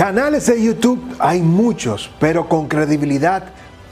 Canales de YouTube hay muchos, pero con credibilidad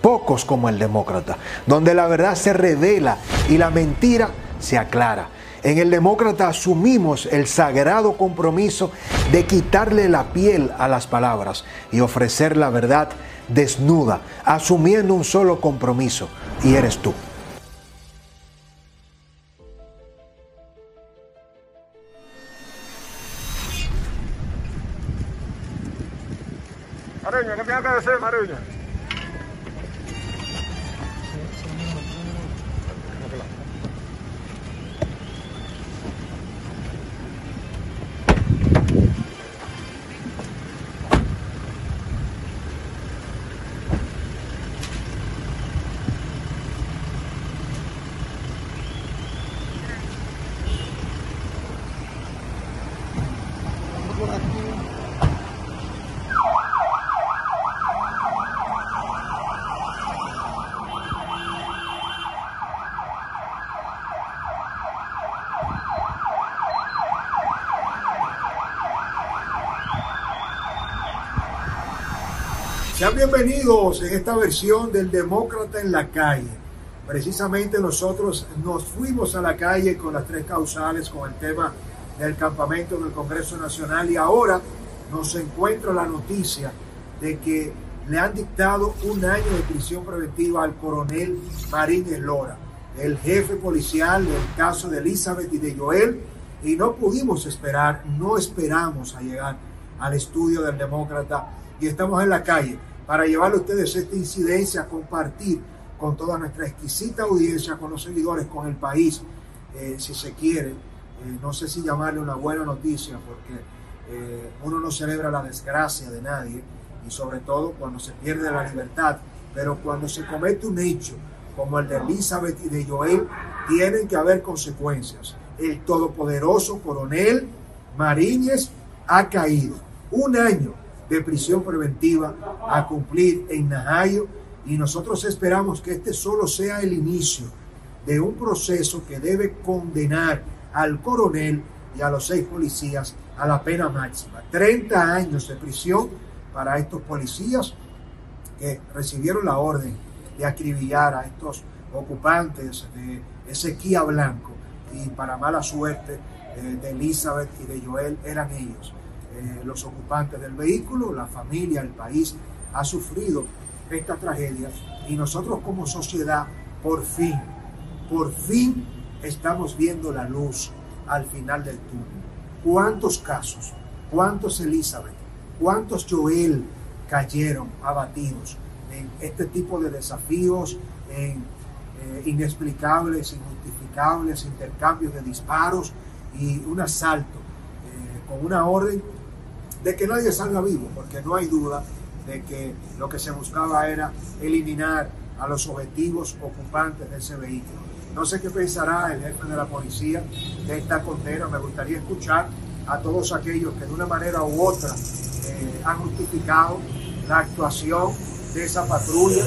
pocos como el Demócrata, donde la verdad se revela y la mentira se aclara. En el Demócrata asumimos el sagrado compromiso de quitarle la piel a las palabras y ofrecer la verdad desnuda, asumiendo un solo compromiso, y eres tú. Maruña, ¿qué tiene que decir, Maruña? Sean bienvenidos en esta versión del Demócrata en la calle. Precisamente nosotros nos fuimos a la calle con las tres causales, con el tema del campamento del Congreso Nacional y ahora nos encuentra la noticia de que le han dictado un año de prisión preventiva al coronel Marínez Lora, el jefe policial del caso de Elizabeth y de Joel, y no pudimos esperar, no esperamos a llegar al estudio del demócrata y estamos en la calle para llevarle a ustedes esta incidencia, compartir con toda nuestra exquisita audiencia, con los seguidores, con el país, eh, si se quiere. Eh, no sé si llamarle una buena noticia, porque eh, uno no celebra la desgracia de nadie, y sobre todo cuando se pierde la libertad, pero cuando se comete un hecho como el de Elizabeth y de Joel, tienen que haber consecuencias. El todopoderoso coronel Mariñez ha caído. Un año de prisión preventiva a cumplir en Najayo y nosotros esperamos que este solo sea el inicio de un proceso que debe condenar al coronel y a los seis policías a la pena máxima. 30 años de prisión para estos policías que recibieron la orden de acribillar a estos ocupantes de ese Kia blanco y para mala suerte eh, de Elizabeth y de Joel eran ellos. Eh, los ocupantes del vehículo, la familia, el país ha sufrido esta tragedia y nosotros como sociedad por fin, por fin estamos viendo la luz al final del túnel. ¿Cuántos casos? ¿Cuántos Elizabeth? ¿Cuántos Joel cayeron abatidos en este tipo de desafíos, en eh, inexplicables, injustificables intercambios de disparos y un asalto eh, con una orden de que nadie salga vivo, porque no hay duda de que lo que se buscaba era eliminar a los objetivos ocupantes de ese vehículo. No sé qué pensará el jefe de la policía de esta condena. Me gustaría escuchar a todos aquellos que de una manera u otra eh, han justificado la actuación de esa patrulla,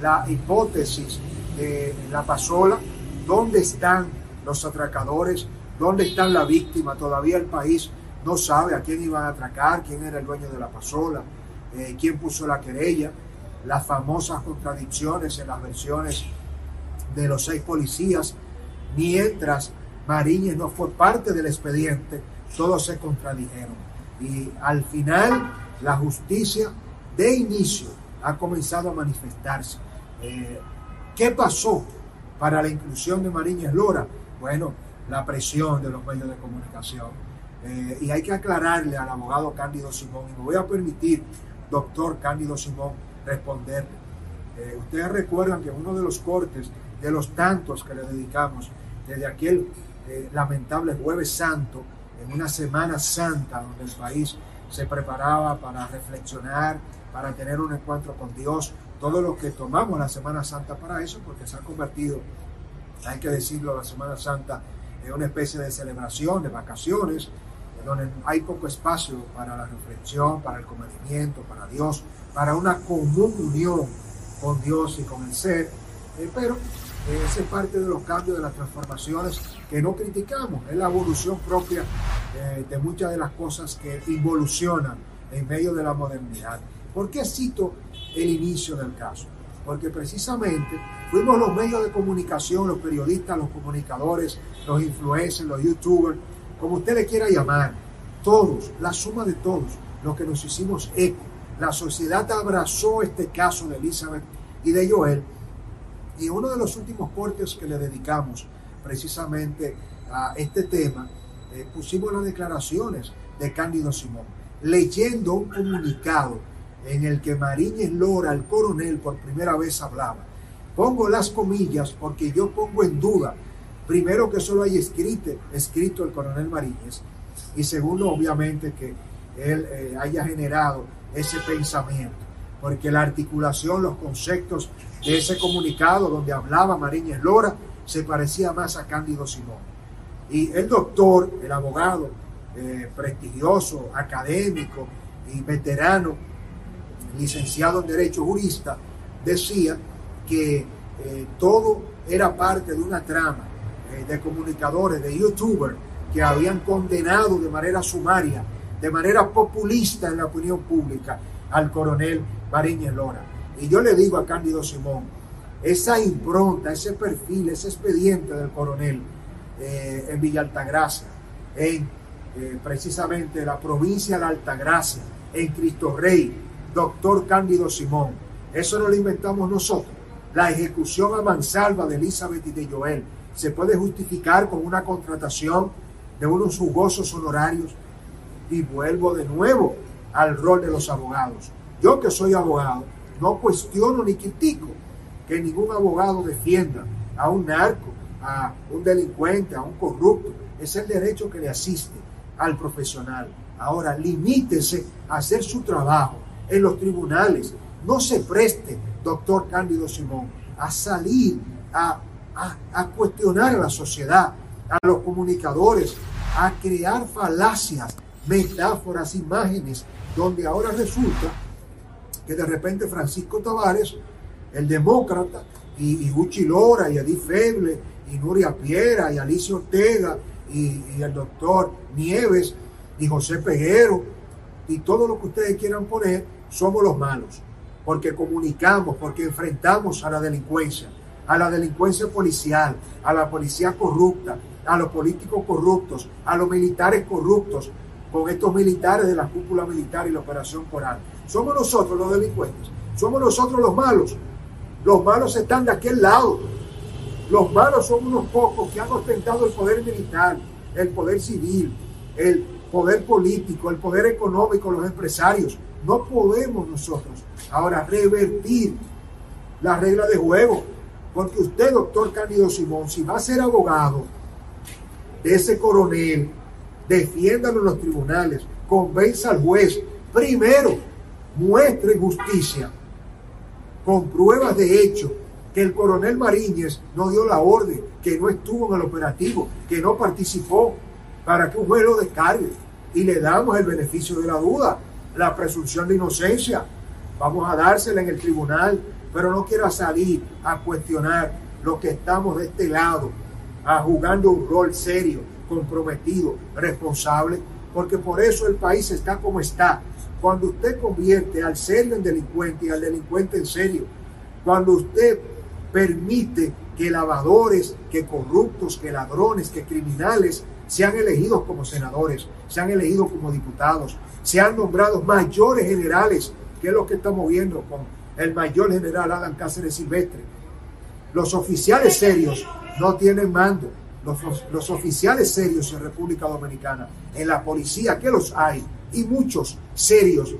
la hipótesis de la pasola, dónde están los atracadores, dónde están la víctima. Todavía el país no sabe a quién iban a atracar, quién era el dueño de la pasola, eh, quién puso la querella, las famosas contradicciones en las versiones de los seis policías, mientras Mariñez no fue parte del expediente, todos se contradijeron. Y al final la justicia de inicio ha comenzado a manifestarse. Eh, ¿Qué pasó para la inclusión de Mariñez Lora? Bueno, la presión de los medios de comunicación eh, y hay que aclararle al abogado Cándido Simón, y me voy a permitir, doctor Cándido Simón, responderle. Eh, ustedes recuerdan que uno de los cortes, de los tantos que le dedicamos, desde aquel eh, lamentable jueves santo, en una semana santa donde el país se preparaba para reflexionar, para tener un encuentro con Dios, todo lo que tomamos la Semana Santa para eso, porque se ha convertido, hay que decirlo, la Semana Santa en una especie de celebración, de vacaciones, donde hay poco espacio para la reflexión, para el comedimiento, para Dios, para una común unión con Dios y con el ser, eh, pero eh, ese es parte de los cambios, de las transformaciones que no criticamos, es la evolución propia eh, de muchas de las cosas que involucionan en medio de la modernidad. ¿Por qué cito el inicio del caso? Porque precisamente fuimos los medios de comunicación, los periodistas, los comunicadores, los influencers, los youtubers, como usted le quiera llamar, todos, la suma de todos, los que nos hicimos eco. La sociedad abrazó este caso de Elizabeth y de Joel. Y uno de los últimos cortes que le dedicamos precisamente a este tema, eh, pusimos las declaraciones de Cándido Simón, leyendo un comunicado en el que Mariñez Lora, el coronel, por primera vez hablaba. Pongo las comillas porque yo pongo en duda, primero que solo hay escrito, escrito el coronel Mariñez, y segundo, obviamente, que él eh, haya generado ese pensamiento, porque la articulación, los conceptos de ese comunicado donde hablaba Mariñez Lora, se parecía más a Cándido Simón. Y el doctor, el abogado eh, prestigioso, académico y veterano, licenciado en Derecho Jurista, decía que eh, todo era parte de una trama eh, de comunicadores, de youtubers, que habían condenado de manera sumaria, de manera populista en la opinión pública al coronel Bariñez Lora. Y yo le digo a Cándido Simón, esa impronta, ese perfil, ese expediente del coronel eh, en Villa Altagracia, en precisamente la provincia de Altagracia, en Cristo Rey, doctor Cándido Simón. Eso no lo inventamos nosotros. La ejecución a mansalva de Elizabeth y de Joel se puede justificar con una contratación de unos jugosos honorarios. Y vuelvo de nuevo al rol de los abogados. Yo que soy abogado, no cuestiono ni critico que ningún abogado defienda a un narco, a un delincuente, a un corrupto. Es el derecho que le asiste al profesional. Ahora, limítese a hacer su trabajo en los tribunales. No se preste, doctor Cándido Simón, a salir a, a, cuestionar a la sociedad, a los comunicadores, a crear falacias, metáforas, imágenes, donde ahora resulta que de repente Francisco Tavares, el demócrata, y, y Lora, y Edith Feble, y Nuria Piera, y Alicia Ortega, y, y, el doctor Nieves, y José Peguero, y todo lo que ustedes quieran poner, somos los malos, porque comunicamos, porque enfrentamos a la delincuencia, a la delincuencia policial, a la policía corrupta, a los políticos corruptos, a los militares corruptos, con estos militares de la cúpula militar y la operación coral. Somos nosotros los delincuentes, somos nosotros los malos. Los malos están de aquel lado. Los malos son unos pocos que han ostentado el poder militar, el poder civil, el poder político, el poder económico, los empresarios. No podemos nosotros ahora revertir la regla de juego, porque usted, doctor Cándido Simón, si va a ser abogado de ese coronel, defiéndalo en los tribunales, convenza al juez, primero muestre justicia con pruebas de hecho que el coronel Mariñez no dio la orden, que no estuvo en el operativo, que no participó, para que un juez lo descargue. Y le damos el beneficio de la duda la presunción de inocencia. Vamos a dársela en el tribunal, pero no quiera salir a cuestionar lo que estamos de este lado, a jugando un rol serio, comprometido, responsable, porque por eso el país está como está. Cuando usted convierte al serio en delincuente y al delincuente en serio, cuando usted permite que lavadores, que corruptos, que ladrones, que criminales sean elegidos como senadores, sean elegidos como diputados, se han nombrado mayores generales, que es lo que estamos viendo con el mayor general Adam Cáceres Silvestre. Los oficiales serios no tienen mando. Los, los, oficiales serios en República Dominicana, en la policía, que los hay, y muchos serios,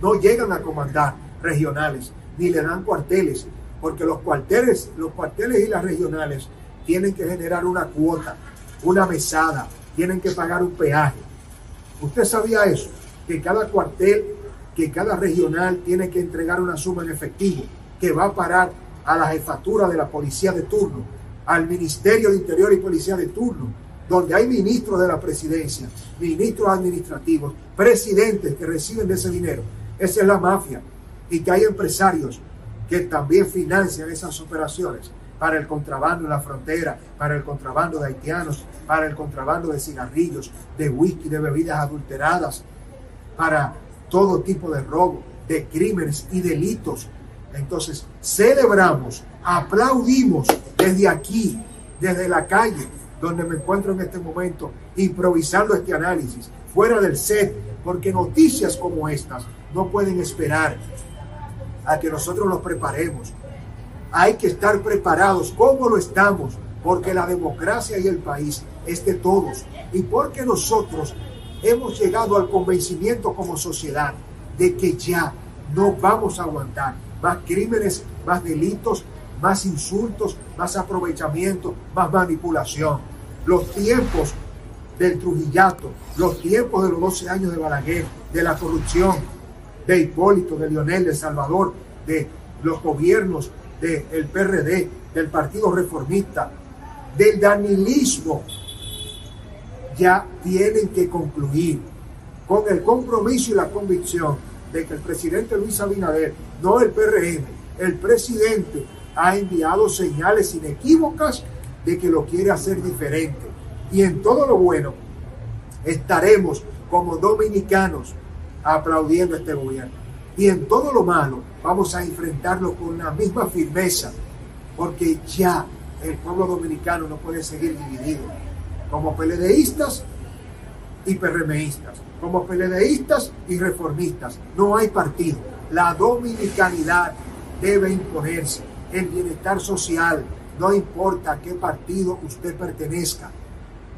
no llegan a comandar regionales, ni le dan cuarteles, porque los cuarteles, los cuarteles y las regionales tienen que generar una cuota, una mesada, tienen que pagar un peaje. ¿Usted sabía eso? Que cada cuartel, que cada regional tiene que entregar una suma en efectivo que va a parar a la jefatura de la policía de turno, al Ministerio de Interior y Policía de turno, donde hay ministros de la presidencia, ministros administrativos, presidentes que reciben de ese dinero. Esa es la mafia. Y que hay empresarios que también financian esas operaciones para el contrabando en la frontera, para el contrabando de haitianos, para el contrabando de cigarrillos, de whisky, de bebidas adulteradas, para todo tipo de robo, de crímenes y delitos. Entonces, celebramos, aplaudimos desde aquí, desde la calle, donde me encuentro en este momento, improvisando este análisis, fuera del set, porque noticias como estas no pueden esperar a que nosotros los preparemos. Hay que estar preparados, como lo estamos, porque la democracia y el país es de todos y porque nosotros hemos llegado al convencimiento como sociedad de que ya no vamos a aguantar más crímenes, más delitos, más insultos, más aprovechamiento, más manipulación. Los tiempos del Trujillato, los tiempos de los 12 años de Balaguer, de la corrupción, de Hipólito, de Lionel, de Salvador, de los gobiernos del PRD, del Partido Reformista, del danilismo, ya tienen que concluir con el compromiso y la convicción de que el presidente Luis Abinader, no el PRM, el presidente ha enviado señales inequívocas de que lo quiere hacer diferente. Y en todo lo bueno estaremos como dominicanos aplaudiendo este gobierno. Y en todo lo malo vamos a enfrentarlo con la misma firmeza, porque ya el pueblo dominicano no puede seguir dividido como PLDistas y PRMistas, como PLDistas y reformistas. No hay partido. La dominicanidad debe imponerse. El bienestar social, no importa a qué partido usted pertenezca.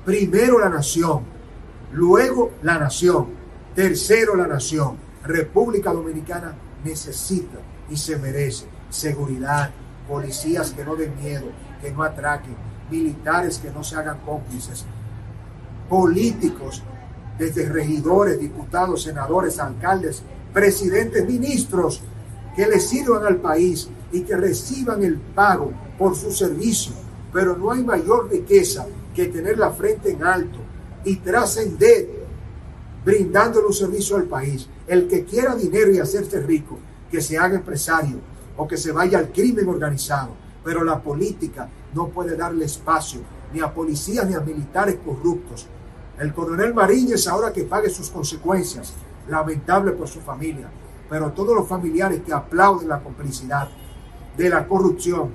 Primero la nación, luego la nación, tercero la nación. República Dominicana necesita y se merece seguridad, policías que no den miedo, que no atraquen, militares que no se hagan cómplices, políticos, desde regidores, diputados, senadores, alcaldes, presidentes, ministros, que le sirvan al país y que reciban el pago por su servicio. Pero no hay mayor riqueza que tener la frente en alto y trascender brindándole un servicio al país. El que quiera dinero y hacerse rico, que se haga empresario o que se vaya al crimen organizado. Pero la política no puede darle espacio ni a policías ni a militares corruptos. El coronel Mariñez ahora que pague sus consecuencias, lamentable por su familia, pero todos los familiares que aplauden la complicidad de la corrupción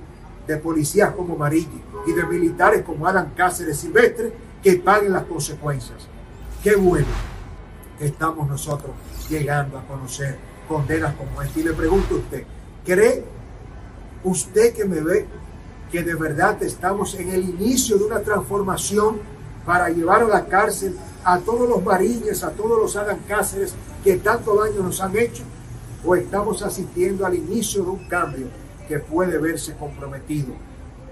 de policías como Mariñez y de militares como Adam Cáceres Silvestre, que paguen las consecuencias. Qué bueno que estamos nosotros llegando a conocer condenas como esta. Y le pregunto a usted, ¿cree usted que me ve que de verdad estamos en el inicio de una transformación para llevar a la cárcel a todos los marines, a todos los Adam Cáceres que tanto daño nos han hecho, o estamos asistiendo al inicio de un cambio que puede verse comprometido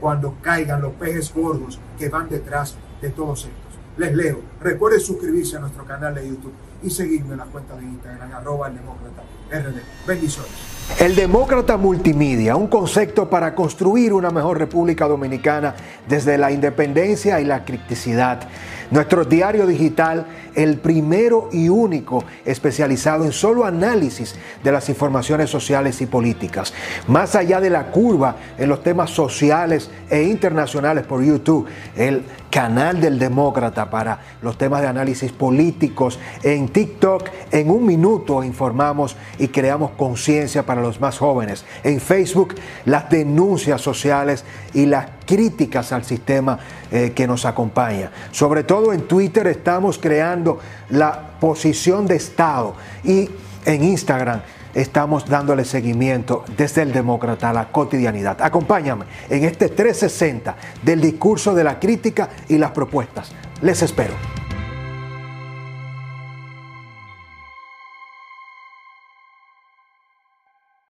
cuando caigan los pejes gordos que van detrás de todos estos. Les leo. Recuerden suscribirse a nuestro canal de YouTube y seguirme en la cuenta de Instagram, arroba el demócrata RD. Bendiciones. El Demócrata Multimedia, un concepto para construir una mejor República Dominicana desde la independencia y la criticidad. Nuestro diario digital, el primero y único especializado en solo análisis de las informaciones sociales y políticas. Más allá de la curva en los temas sociales e internacionales por YouTube, el canal del Demócrata para los temas de análisis políticos. En TikTok, en un minuto informamos y creamos conciencia para los más jóvenes. En Facebook, las denuncias sociales y las críticas al sistema eh, que nos acompaña. Sobre todo en Twitter estamos creando la posición de Estado y en Instagram estamos dándole seguimiento desde el demócrata a la cotidianidad. Acompáñame en este 360 del discurso de la crítica y las propuestas. Les espero.